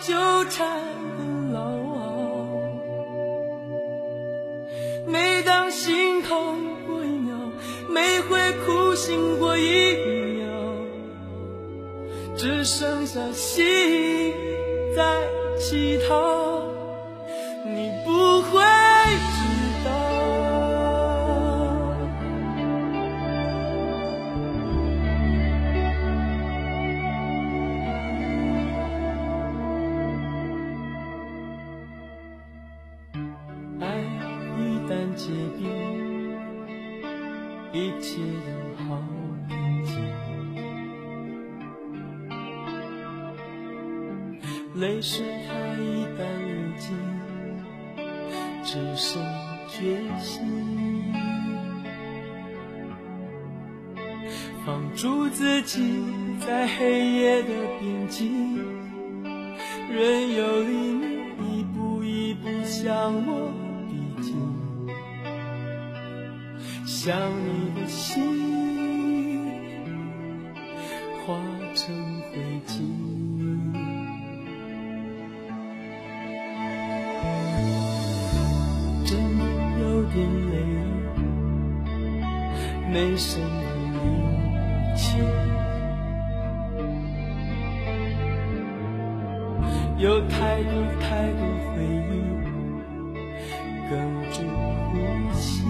纠缠的牢，每当心痛过一秒，每回苦醒过一秒，只剩下心在乞讨，你不会泪水它一旦流尽，只剩决心。放逐自己在黑夜的边境，任由黎明一步一步向我逼近。想你的心化成灰烬，了，没什么力气，有太多太多回忆哽住呼吸。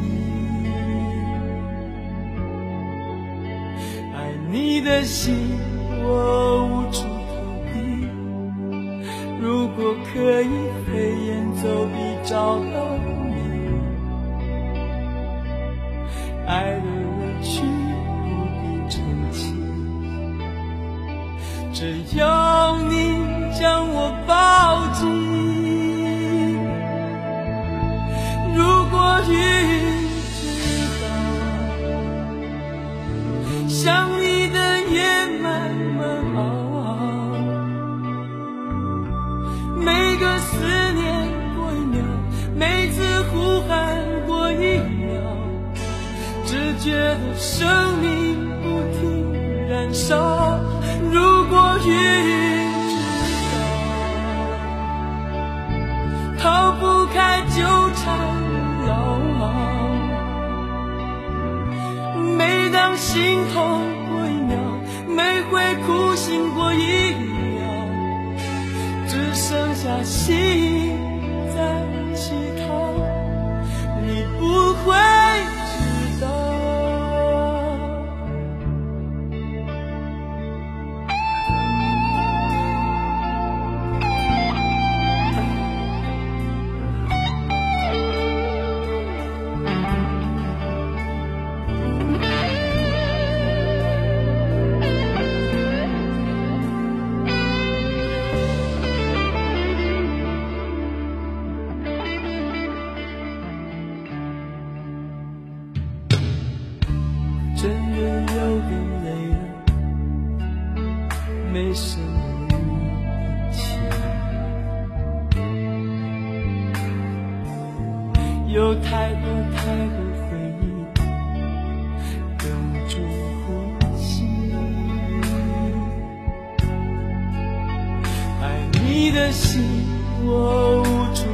爱你的心，我无处投递。如果可以飞檐走壁找到你，爱只要你将我抱紧如果云知道想你的夜慢慢熬每个思念过一秒每次呼喊过一秒只觉得生命不停燃烧。云知道，逃不开纠缠牢。每当心痛过一秒，每回苦醒过一秒，只剩下心没什么力气，有太多太多回忆哽住呼吸。爱你的心，我无处